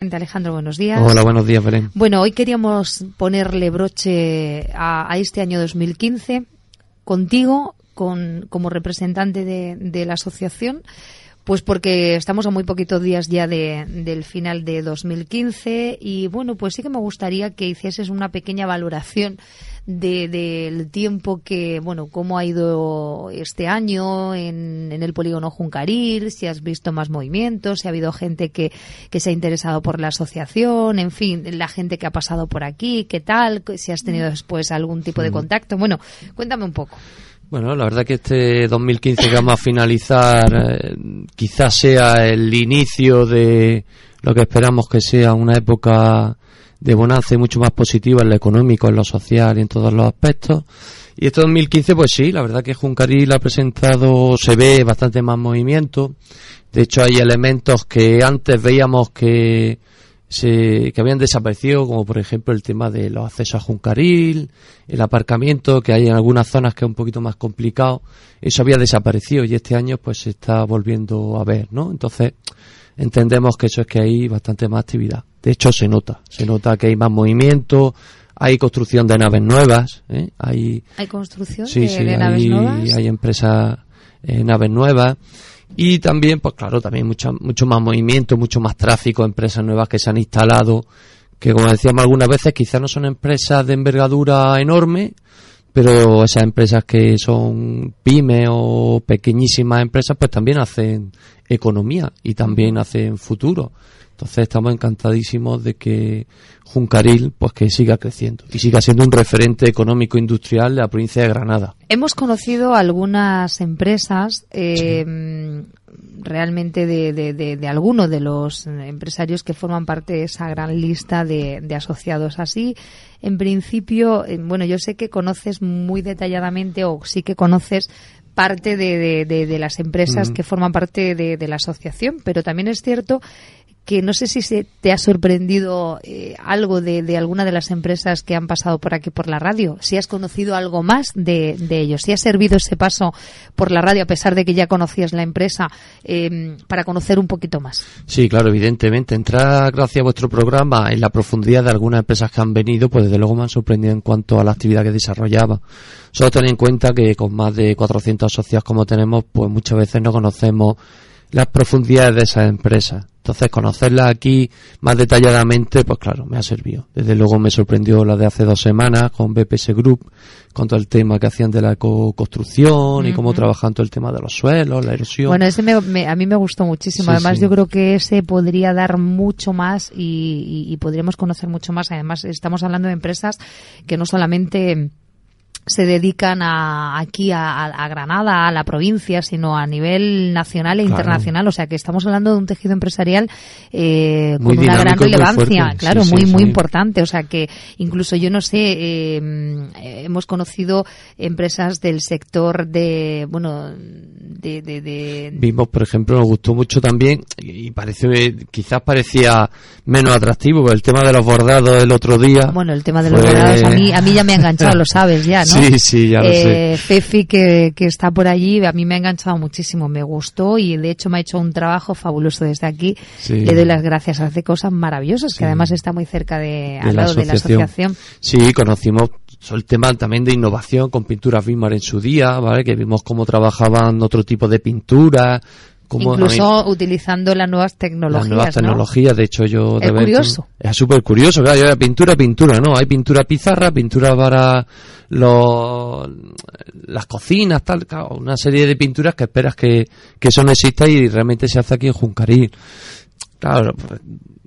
Alejandro, buenos días. Hola, buenos días, Belén. Bueno, hoy queríamos ponerle broche a, este año 2015 contigo, con, como representante de, la asociación, pues porque estamos a muy poquitos días ya del final de 2015 y bueno, pues sí que me gustaría que hicieses una pequeña valoración del tiempo que, bueno, cómo ha ido este año en, el polígono Juncaril, si has visto más movimientos, si ha habido gente que, que se ha interesado por la asociación, en fin, la gente que ha pasado por aquí, qué tal, si has tenido después algún tipo de contacto. Bueno, cuéntame un poco. Bueno, la verdad que este 2015 que vamos a finalizar eh, quizás sea el inicio de lo que esperamos que sea una época de bonanza y mucho más positiva en lo económico, en lo social y en todos los aspectos. Y este 2015, pues sí, la verdad que Juncaril ha presentado, se ve bastante más movimiento. De hecho, hay elementos que antes veíamos que, se, que habían desaparecido, como por ejemplo el tema de los accesos a Juncaril, el aparcamiento, que hay en algunas zonas que es un poquito más complicado. Eso había desaparecido y este año pues se está volviendo a ver, ¿no? Entonces, entendemos que eso es que hay bastante más actividad. De hecho, se nota, se nota que hay más movimiento, hay construcción de naves nuevas. ¿eh? Hay, ¿Hay construcción de, naves nuevas? Hay empresas, eh, naves nuevas. Y también, pues claro, también mucho, mucho más movimiento, mucho más tráfico, empresas nuevas que se han instalado, que como decíamos algunas veces, quizás no son empresas de envergadura enorme, pero esas empresas que son pymes o pequeñísimas empresas, pues también hacen economía y también hacen futuro. Entonces estamos encantadísimos de que Juncaril pues que siga creciendo y siga siendo un referente económico industrial de la provincia de Granada. Hemos conocido algunas empresas eh, realmente de, de, de, algunos de los empresarios que forman parte de esa gran lista de, asociados. Así, en principio, eh, bueno, yo sé que conoces muy detalladamente o sí que conoces parte de, de, las empresas que forman parte de, la asociación, pero también es cierto que no sé si se te ha sorprendido eh, algo de, alguna de las empresas que han pasado por aquí por la radio, si has conocido algo más de, ellos, si ha servido ese paso por la radio a pesar de que ya conocías la empresa em, para conocer un poquito más. Sí, claro, evidentemente. Entrar gracias a vuestro programa en la profundidad de algunas empresas que han venido, pues desde luego me han sorprendido en cuanto a la actividad que desarrollaba. Solo ten en cuenta que con más de 400 socios como tenemos, pues muchas veces no conocemos las profundidades de esas empresas. Entonces, conocerlas aquí más detalladamente, pues claro, me ha servido. Desde luego me sorprendió la de hace dos semanas con BPS Group, con todo el tema que hacían de la eco-construcción y cómo trabajan todo el tema de los suelos, la erosión. Bueno, ese me, a mí me gustó muchísimo. Además, yo creo que ese podría dar mucho más y, y podríamos conocer mucho más. Además, estamos hablando de empresas que no solamente se dedican a, aquí a, Granada, a la provincia, sino a nivel nacional e internacional. O sea que estamos hablando de un tejido empresarial eh, con una gran relevancia, claro, muy muy importante. O sea que incluso yo no sé, eh, hemos conocido empresas del sector de, bueno, de, de, Vimos, por ejemplo, nos gustó mucho también y parece quizás parecía menos atractivo el tema de los bordados el otro día. Bueno, el tema de los bordados a mí a mí ya me ha enganchado, lo sabes ya, ¿no? Sí, sí, ya lo sé. Eh, Fefi, que, que está por allí, a mí me ha enganchado muchísimo, me gustó y de hecho me ha hecho un trabajo fabuloso desde aquí. Le doy las gracias, hace cosas maravillosas, que además está muy cerca de, al lado de la asociación. Sí, conocimos el tema también de innovación con pinturas Bimar en su día, ¿vale? Que vimos cómo trabajaban otro tipo de pintura, Incluso utilizando las nuevas tecnologías. Las nuevas tecnologías, de hecho yo... Es curioso. Es súper curioso, claro, pintura, pintura, ¿no? Hay pintura pizarra, pintura para los, las cocinas, tal, claro, una serie de pinturas que esperas que, que eso no exista y realmente se hace aquí en Juncarí. Claro,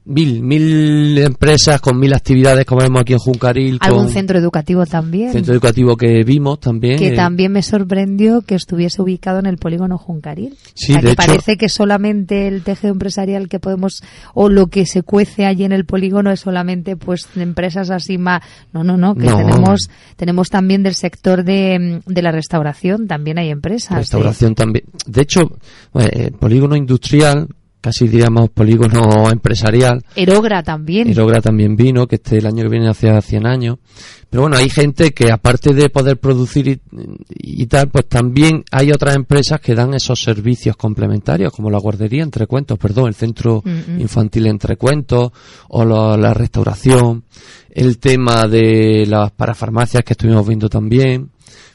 mil, mil empresas con mil actividades como vemos aquí en Juncaril. Algún centro educativo también. Centro educativo que vimos también. Que eh. también me sorprendió que estuviese ubicado en el polígono Juncaril. Sí, de parece que solamente el tejido empresarial que podemos, o lo que se cuece allí en el polígono es solamente pues empresas así más. No, no, no, que tenemos, tenemos también del sector de, de la restauración, también hay empresas. Restauración también. De hecho, el polígono industrial casi diríamos polígono empresarial. Erogra también. Erogra también vino, que este el año que viene hacia 100 años. Pero bueno, hay gente que aparte de poder producir y, tal, pues también hay otras empresas que dan esos servicios complementarios, como la guardería entre cuentos, perdón, el centro infantil entre cuentos, o lo- la restauración, el tema de las parafarmacias que estuvimos viendo también.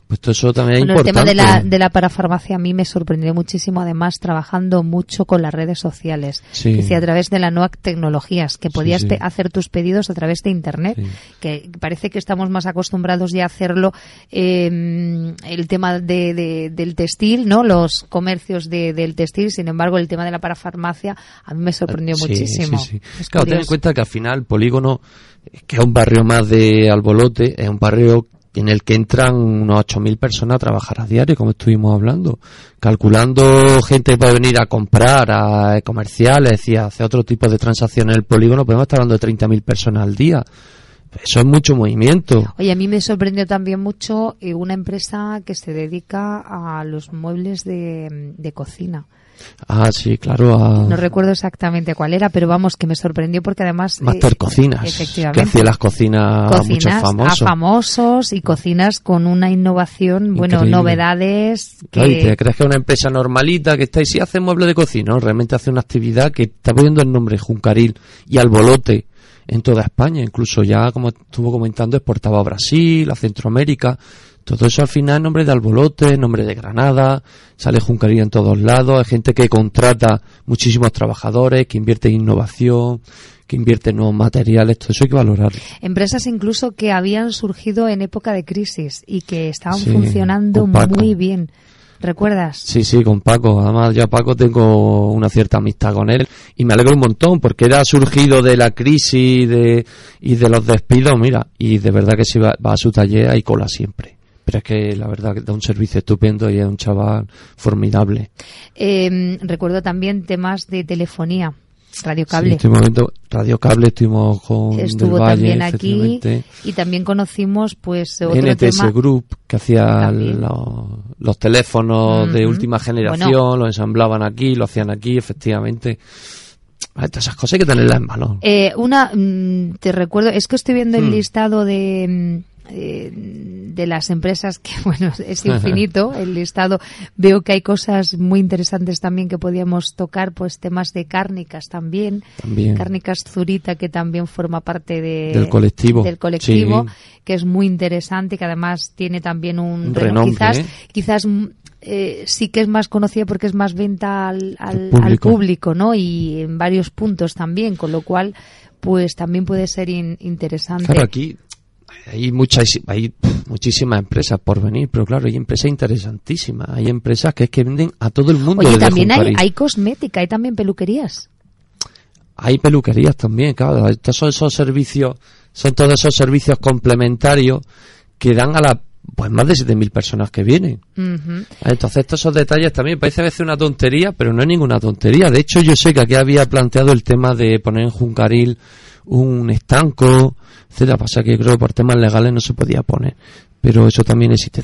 Pues todo eso también es Bueno, el tema importante. de la, de la parafarmacia a mí me sorprendió muchísimo, además trabajando mucho con las redes sociales. Sí. Decir, a través de las nuevas tecnologías, que podías sí. hacer tus pedidos a través de Internet, que parece que estamos más acostumbrados ya a hacerlo. eh, el tema de, de- del textil, ¿no? Los comercios de- del textil, sin embargo, el tema de la parafarmacia a mí me sorprendió Sí, muchísimo. sí, sí. Es Claro, ten en cuenta que al final Polígono, que es un barrio más de Albolote, es un barrio en el que entran unos 8.000 personas a trabajar a diario, como estuvimos hablando. Calculando gente que puede venir a comprar, a comerciales y a hacer otro tipo de transacciones en el polígono, podemos estar hablando de 30.000 personas al día. Eso es mucho movimiento. Oye, a mí me sorprendió también mucho eh, una empresa que se dedica a los muebles de, de cocina. Ah, sí, claro. A No recuerdo exactamente cuál era, pero vamos, que me sorprendió porque además... eh, Master Cocinas, que efectivamente. hacía las cocinas, a muchos famosos. a famosos y cocinas con una innovación, bueno, novedades Claro, y te que... crees que es una empresa normalita que está y sí hace muebles de cocina, ¿no? realmente hace una actividad que está poniendo el nombre Juncaril y Albolote en toda España, incluso ya como estuvo comentando exportaba a Brasil, a Centroamérica, todo eso al final es nombre de Albolote, nombre de Granada, sale Juncaril en todos lados, hay gente que contrata muchísimos trabajadores, que invierte en innovación, que invierte en nuevos materiales, todo eso hay que valorarlo. Empresas incluso que habían surgido en época de crisis y que estaban Sí, funcionando muy bien. ¿Recuerdas? Sí, sí, con Paco. Además, yo a Paco tengo una cierta amistad con él y me alegro un montón porque era surgido de la crisis de, y de los despidos, mira, y de verdad que si va, va a su taller hay cola siempre. Pero es que la verdad que da un servicio estupendo y es un chaval formidable. Eh, recuerdo también temas de telefonía, Sí, radiocable. estuvimos viendo Radio Cable, estuvimos con Estuvo Del Valle, también aquí y también conocimos pues otro NTS tema Group, que hacía los, los teléfonos de última generación, Bueno. los ensamblaban aquí, lo hacían aquí, efectivamente. Ay, Todas esas cosas hay que tenerlas en valor. Eh, una, mm, te recuerdo, es que estoy viendo el Hmm. listado de, mm, eh, de las empresas que, bueno, es infinito el listado. Veo que hay cosas muy interesantes también que podíamos tocar, pues temas de cárnicas también. También. Cárnicas Zurita, que también forma parte de- Del colectivo. Del colectivo, Sí. que es muy interesante, que además tiene también un, Un renombre, quizás, ¿eh? quizás mm, eh, sí que es más conocida porque es más venta al, al- público. público, ¿no? Y en varios puntos también, con lo cual, pues también puede ser in- interesante. Claro, aquí hay muchas hay muchísimas empresas por venir, pero claro, hay empresas interesantísimas. Hay empresas que es que venden a todo el mundo. Oye, también hay, hay cosmética, hay también peluquerías. Hay peluquerías también, claro. Estos son esos servicios, son todos esos servicios complementarios que dan a la pues más de 7.000 personas que vienen. Ujú. Entonces, todos esos detalles también parece a veces una tontería, pero no es ninguna tontería. De hecho, yo sé que aquí había planteado el tema de poner en Juncaril un estanco, etcétera. Pasa que creo que por temas legales no se podía poner. Pero eso también existe.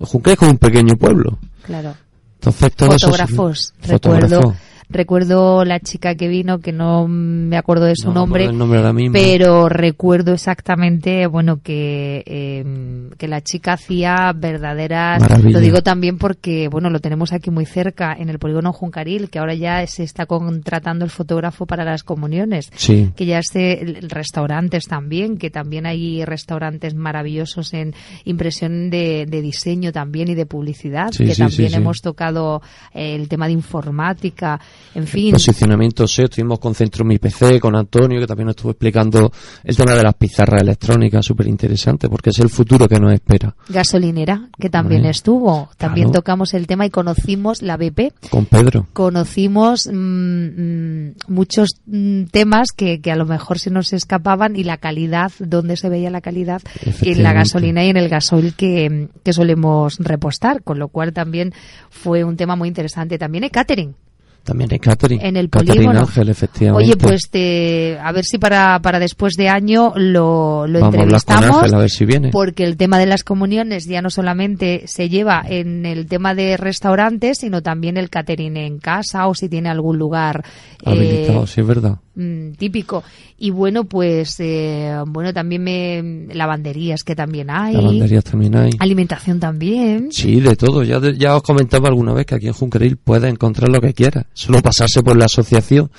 Juncaril es como un pequeño pueblo. Claro. Entonces, todo eso se- Fotógrafos, Fotógrafo. Recuerdo. La chica que vino, que no me acuerdo de su No nombre, acuerdo el nombre ahora mismo. pero recuerdo exactamente, bueno, que, eh, que la chica hacía verdaderas, Maravilla. lo digo también porque, bueno, lo tenemos aquí muy cerca, en el polígono Juncaril, que ahora ya se está contratando el fotógrafo para las comuniones Sí. que ya esté el- restaurantes también, que también hay restaurantes maravillosos en impresión de, de diseño también y de publicidad, Sí, que sí, también sí, sí. hemos tocado eh, el tema de informática, en fin. Posicionamiento SEO, estuvimos con Centro Mi PC, con Antonio, que también nos estuvo explicando el tema de las pizarras electrónicas, súper interesante, porque es el futuro que nos espera. Gasolinera, que también estuvo. También claro. tocamos el tema y conocimos la BP. Con Pedro. Conocimos mm, mm, muchos mm, temas que, que a lo mejor se nos escapaban y la calidad, donde se veía la calidad en la gasolina y en el gasoil que, que solemos repostar, con lo cual también fue un tema muy interesante. También hay catering. También en catering. En el Catering polígono. Ángel, efectivamente. Oye, pues te, a ver si para, para después de año lo, lo Vamos con entrevistamos. Ángel a ver si viene. Porque el tema de las comuniones ya no solamente se lleva en el tema de restaurantes, sino también el catering en casa o si tiene algún lugar eh, Habilitado, sí, es verdad. Mm, típico. Y bueno, pues eh, bueno, también me, lavanderías que también hay. Lavanderías también hay. Alimentación también. Sí, de todo. Ya, ya os comentaba alguna vez que aquí en Junqueril puedes encontrar lo que quieras. Solo pasarse por la asociación.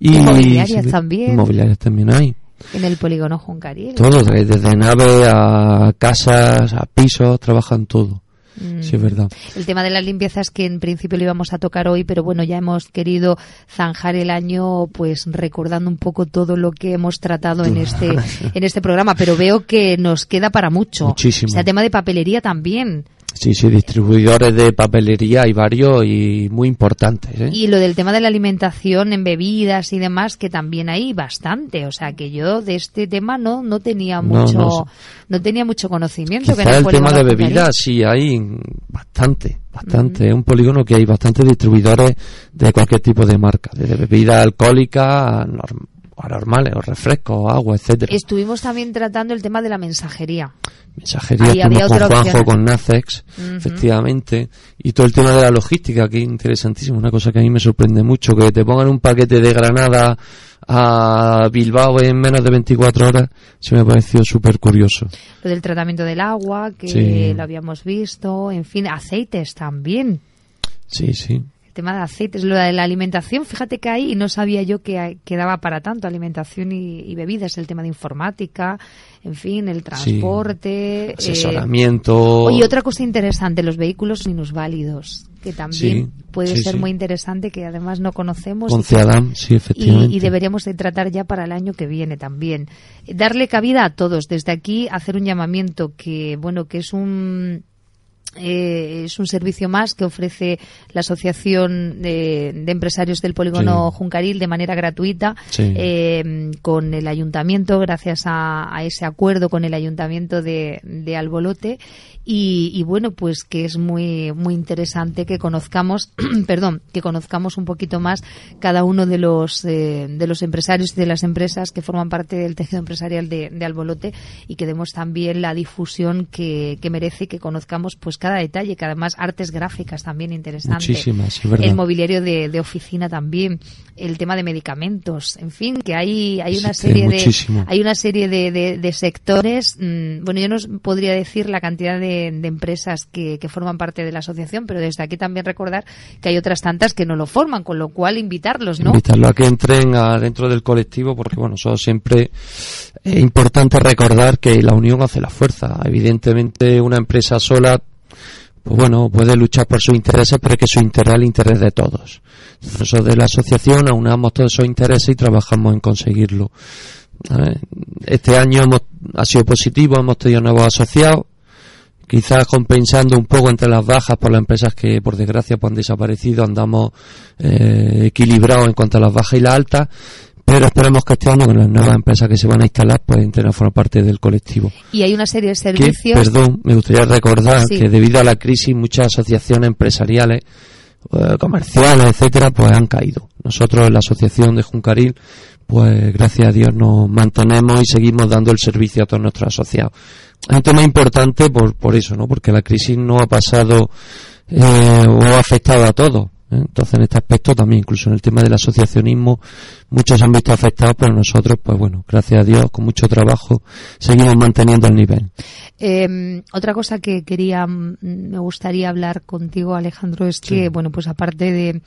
Y Inmobiliarias también. Inmobiliarias también hay. En el polígono Juncaril. Todo, de- desde nave a casas, a pisos, trabajan todo. Mm. Sí, es verdad. El tema de las limpiezas que en principio lo íbamos a tocar hoy, pero bueno, ya hemos querido zanjar el año pues recordando un poco todo lo que hemos tratado en este en este programa, pero veo que nos queda para mucho. Muchísimo. O sea, tema de papelería también. Sí, sí, distribuidores de papelería hay varios y muy importantes. ¿eh? Y lo del tema de la alimentación en bebidas y demás, que también hay bastante. O sea, que yo de este tema no, no tenía No, mucho, no no, tenía mucho conocimiento. que Quizá el tema de bebidas sí hay bastante, bastante. Es un polígono que hay bastantes distribuidores de cualquier tipo de marca, desde bebida alcohólica a, norm- a normales, o refrescos, agua, etcétera. Estuvimos también tratando el tema de la mensajería. Mensajería Ahí estuvimos con Juanjo, opción. con Nacex, efectivamente, y todo el tema de la logística, que es interesantísimo, una cosa que a mí me sorprende mucho, que te pongan un paquete de Granada a Bilbao en menos de 24 horas, se me ha parecido súper curioso. Lo del tratamiento del agua, que Sí. lo habíamos visto, en fin, aceites también. Sí, sí. Tema de aceites, lo de la alimentación, fíjate que ahí no sabía yo que, que daba para tanto alimentación y, y bebidas, el tema de informática, en fin, el transporte. eh, Asesoramiento. Oye, otra cosa interesante, los vehículos minusválidos, que también Sí, puede sí, ser sí. muy interesante, que además no conocemos. Con y que- CEADAM, sí, efectivamente. y, y deberíamos de tratar ya para el año que viene también. Darle cabida a todos. Desde aquí hacer un llamamiento que, bueno, que es un eh, es un servicio más que ofrece la Asociación de, de Empresarios del Polígono Sí. Juncaril de manera gratuita Sí. eh, con el ayuntamiento, gracias a, a ese acuerdo con el ayuntamiento de, de Albolote. Y, y bueno, pues que es muy, muy interesante que conozcamos, perdón, que conozcamos un poquito más cada uno de los, eh, de los empresarios y de las empresas que forman parte del tejido empresarial de, de Albolote y que demos también la difusión que, que merece y que conozcamos pues cada detalle, que además artes gráficas también interesantes. Muchísimas, es verdad. El mobiliario de, de oficina también, el tema de medicamentos, en fin, que hay, hay una Sí, serie de, hay una serie de, de- de sectores, mm, bueno, yo no os podría decir la cantidad de, empresas que, que forman parte de la asociación, pero desde aquí también recordar que hay otras tantas que no lo forman, con lo cual invitarlos, ¿no? Invitarlo a que entren a- dentro del colectivo porque, bueno, eso siempre es importante recordar que la unión hace la fuerza. Evidentemente, una empresa sola, pues bueno, puede luchar por sus intereses, pero es que su interés es el interés de todos. Nosotros de la asociación aunamos todos esos intereses y trabajamos en conseguirlo. Este año hemos, ha sido positivo, hemos tenido nuevos asociados, quizás compensando un poco entre las bajas por las empresas que por desgracia pues, han desaparecido, andamos eh, equilibrados en cuanto a las bajas y las altas, pero esperemos que este año con las nuevas empresas que se van a instalar pues entren a formar parte del colectivo. Y hay una serie de Que, servicios. perdón, me gustaría recordar Sí. que debido a la crisis muchas asociaciones empresariales, eh, comerciales, etcétera, pues han caído. Nosotros en la asociación de Juncaril, pues gracias a Dios nos mantenemos y seguimos dando el servicio a todos nuestros asociados. Es un tema importante por, por eso, ¿no? Porque la crisis no ha pasado eh, o ha afectado a todos. ¿eh? Entonces, en este aspecto también, incluso en el tema del asociacionismo, muchos han visto afectados, pero nosotros, pues bueno, gracias a Dios, con mucho trabajo, seguimos manteniendo el nivel. Eh, otra cosa que quería, mm, me gustaría hablar contigo, Alejandro, es que, bueno, pues aparte de,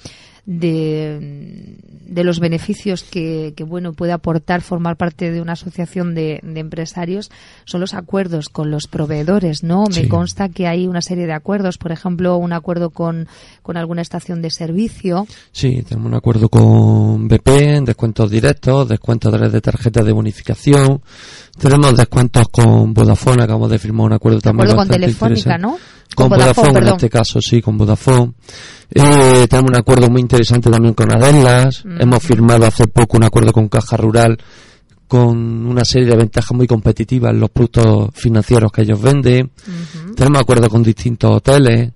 de, de los beneficios que, que, bueno, puede aportar formar parte de una asociación de, de empresarios, son los acuerdos con los proveedores, ¿no? Me consta que hay una serie de acuerdos, por ejemplo, un acuerdo con, con alguna estación de servicio. Sí, tenemos un acuerdo con BP, descuentos directos, descuentos a través de tarjetas de bonificación. Tenemos descuentos con Vodafone, acabamos de firmar un acuerdo también. Acuerdo con Telefónica. ¿no? Con, Con Vodafone, Vodafone, en este caso, sí, con Vodafone. Eh, tenemos un acuerdo muy interesante también con Adelas. Mm. Hemos firmado hace poco un acuerdo con Caja Rural con una serie de ventajas muy competitivas en los productos financieros que ellos venden. Tenemos acuerdos con distintos hoteles.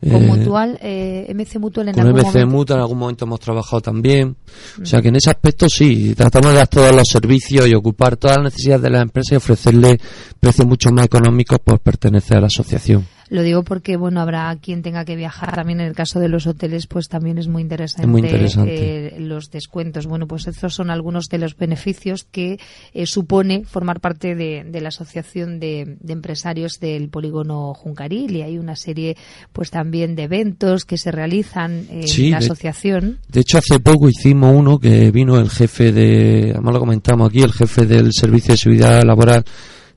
Con eh, Mutual, eh, MC Mutual en con algún MC momento. Mutual en algún momento hemos trabajado también. O sea que en ese aspecto sí, tratamos de dar todos los servicios y ocupar todas las necesidades de las empresas y ofrecerle precios mucho más económicos por pertenecer a la asociación. Lo digo porque, bueno, habrá quien tenga que viajar. También en el caso de los hoteles, pues también es muy interesante, Es muy interesante. eh, los descuentos. Bueno, pues estos son algunos de los beneficios que eh, supone formar parte de, de la Asociación de, de Empresarios del Polígono Juncaril. Y hay una serie, pues también de eventos que se realizan en Sí, la de- asociación. De hecho, hace poco hicimos uno que vino el jefe de, además lo comentamos aquí, el jefe del Servicio de Seguridad Laboral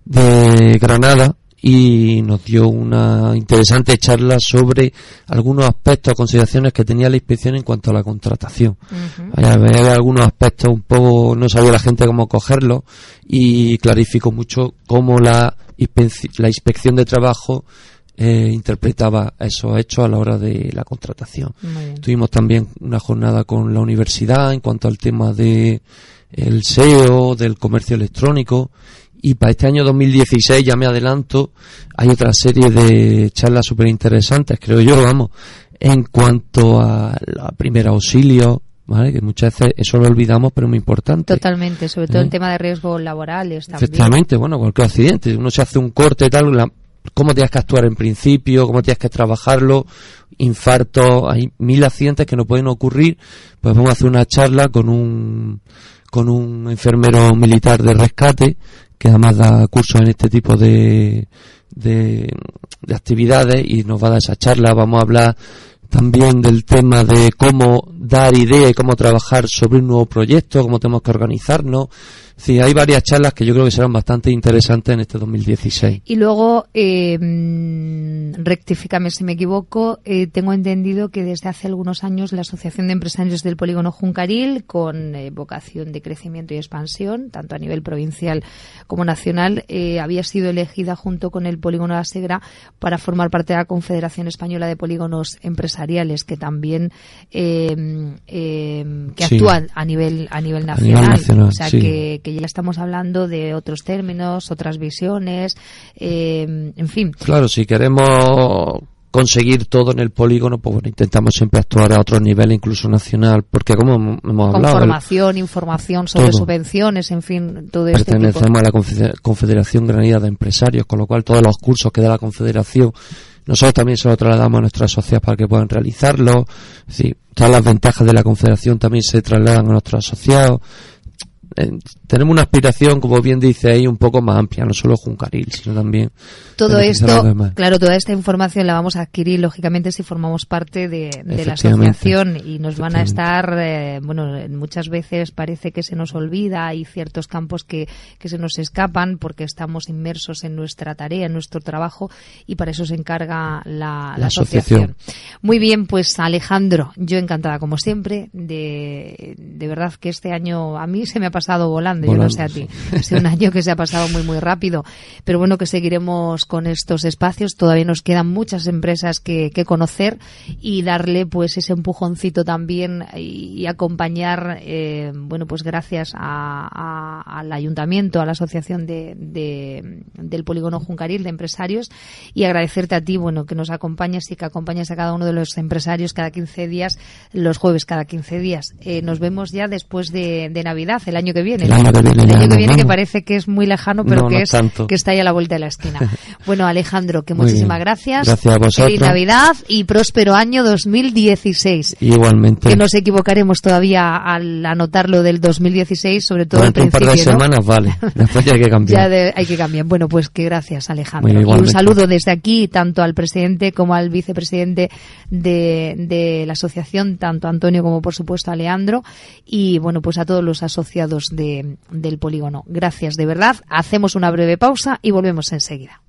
de Granada y nos dio una interesante charla sobre algunos aspectos o consideraciones que tenía la inspección en cuanto a la contratación. Ujú. Había había algunos aspectos un poco, no sabía la gente cómo cogerlos y clarificó mucho cómo la, la inspección de trabajo eh, interpretaba esos hechos a la hora de la contratación. Tuvimos también una jornada con la universidad en cuanto al tema de el SEO, del comercio electrónico. Y para este año 2016, ya me adelanto, hay otra serie de charlas súper interesantes, creo yo, vamos, en cuanto a la primera auxilio, ¿vale? Que muchas veces eso lo olvidamos, pero es muy importante. Totalmente, sobre todo ¿Eh? el tema de riesgos laborales también. Efectivamente, bueno, cualquier accidente, uno se hace un corte y tal, la- cómo tienes que actuar en principio, cómo tienes que trabajarlo, infarto, hay mil accidentes que no pueden ocurrir, pues vamos a hacer una charla con un, con un enfermero militar de rescate, que además da cursos en este tipo de, de, de actividades y nos va a dar esa charla, vamos a hablar también del tema de cómo dar idea y cómo trabajar sobre un nuevo proyecto, cómo tenemos que organizarnos. Sí, hay varias charlas que yo creo que serán bastante interesantes en este 2016. Y luego, eh, rectifícame si me equivoco, eh, tengo entendido que desde hace algunos años la Asociación de Empresarios del Polígono Juncaril, con eh, vocación de crecimiento y expansión, tanto a nivel provincial como nacional, eh, había sido elegida junto con el Polígono de la Segra para formar parte de la Confederación Española de Polígonos Empresariales, que también eh, eh, que Sí. actúan a nivel a nivel A nivel nacional. nacional, o sea sí. que, que ya estamos hablando de otros términos, otras visiones, eh, en fin. Claro, si queremos conseguir todo en el polígono, pues bueno, intentamos siempre actuar a otro nivel, incluso nacional, porque como hemos Con hablado, el- formación, información sobre Todo. subvenciones, en fin, todo tipo. pertenecemos a la Confe- Confederación Granadina de Empresarios, con lo cual todos los cursos que da la Confederación, nosotros también se los trasladamos a nuestras sociedades para que puedan realizarlos. Es decir, todas las ventajas de la Confederación también se trasladan a nuestros asociados. Eh, tenemos una aspiración, como bien dice ahí, un poco más amplia, no solo Juncaril, sino también Todo esto, claro, toda esta información la vamos a adquirir, lógicamente, si formamos parte de, de la asociación y nos van a estar, eh, bueno, muchas veces parece que se nos olvida, hay ciertos campos que, que se nos escapan porque estamos inmersos en nuestra tarea, en nuestro trabajo y para eso se encarga la, la La asociación. asociación. Muy bien, pues Alejandro, yo encantada como siempre, de, de verdad que este año a mí se me ha pasado volando, yo no sé a ti. Ha sido un año que se ha pasado muy, muy rápido. Pero bueno, que seguiremos con estos espacios. Todavía nos quedan muchas empresas que, que conocer y darle pues ese empujoncito también y, y acompañar, eh, bueno, pues gracias a- a- al ayuntamiento, a la asociación de, de- del Polígono Juncaril de empresarios y agradecerte a ti, bueno, que nos acompañes y que acompañes a cada uno de los empresarios cada 15 días, los jueves cada 15 días. Eh, nos vemos ya después de, de Navidad, el año que viene. El año que viene El año que viene que parece que es muy lejano, pero No, que no es tanto. que está ahí a la vuelta de la esquina. Bueno, Alejandro, que muchísimas gracias. Gracias a vosotros. Feliz Navidad y próspero año 2016. igualmente Que nos equivocaremos todavía al anotar lo del 2016, sobre todo al durante un par de principio, ¿no? semanas, vale. Después ya hay que cambiar. Ya de- hay que cambiar. Bueno, pues que gracias, Alejandro. Muy y un saludo desde aquí, tanto al presidente como al vicepresidente de, de la asociación, tanto a Antonio como, por supuesto, a Leandro. Y, bueno, pues a todos los asociados de, del polígono. Gracias, de verdad. Hacemos una breve pausa y volvemos enseguida.